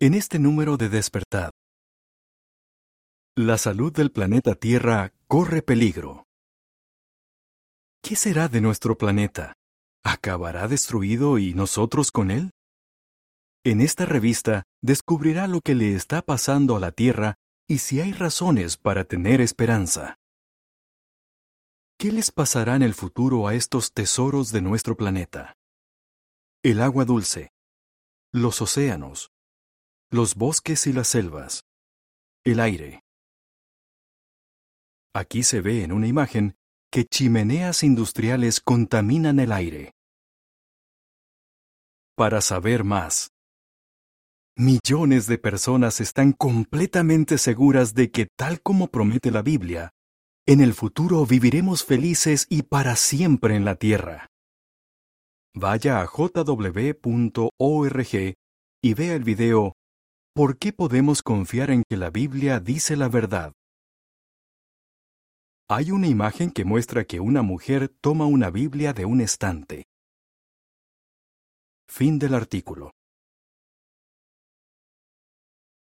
En este número de Despertad, la salud del planeta Tierra corre peligro. ¿Qué será de nuestro planeta? ¿Acabará destruido y nosotros con él? En esta revista descubrirá lo que le está pasando a la Tierra y si hay razones para tener esperanza. ¿Qué les pasará en el futuro a estos tesoros de nuestro planeta? El agua dulce, los océanos, los bosques y las selvas, el aire. Aquí se ve en una imagen que chimeneas industriales contaminan el aire. Para saber más, millones de personas están completamente seguras de que, tal como promete la Biblia, en el futuro viviremos felices y para siempre en la Tierra. Vaya a jw.org y vea el video ¿Por qué podemos confiar en que la Biblia dice la verdad? Hay una imagen que muestra que una mujer toma una Biblia de un estante. Fin del artículo.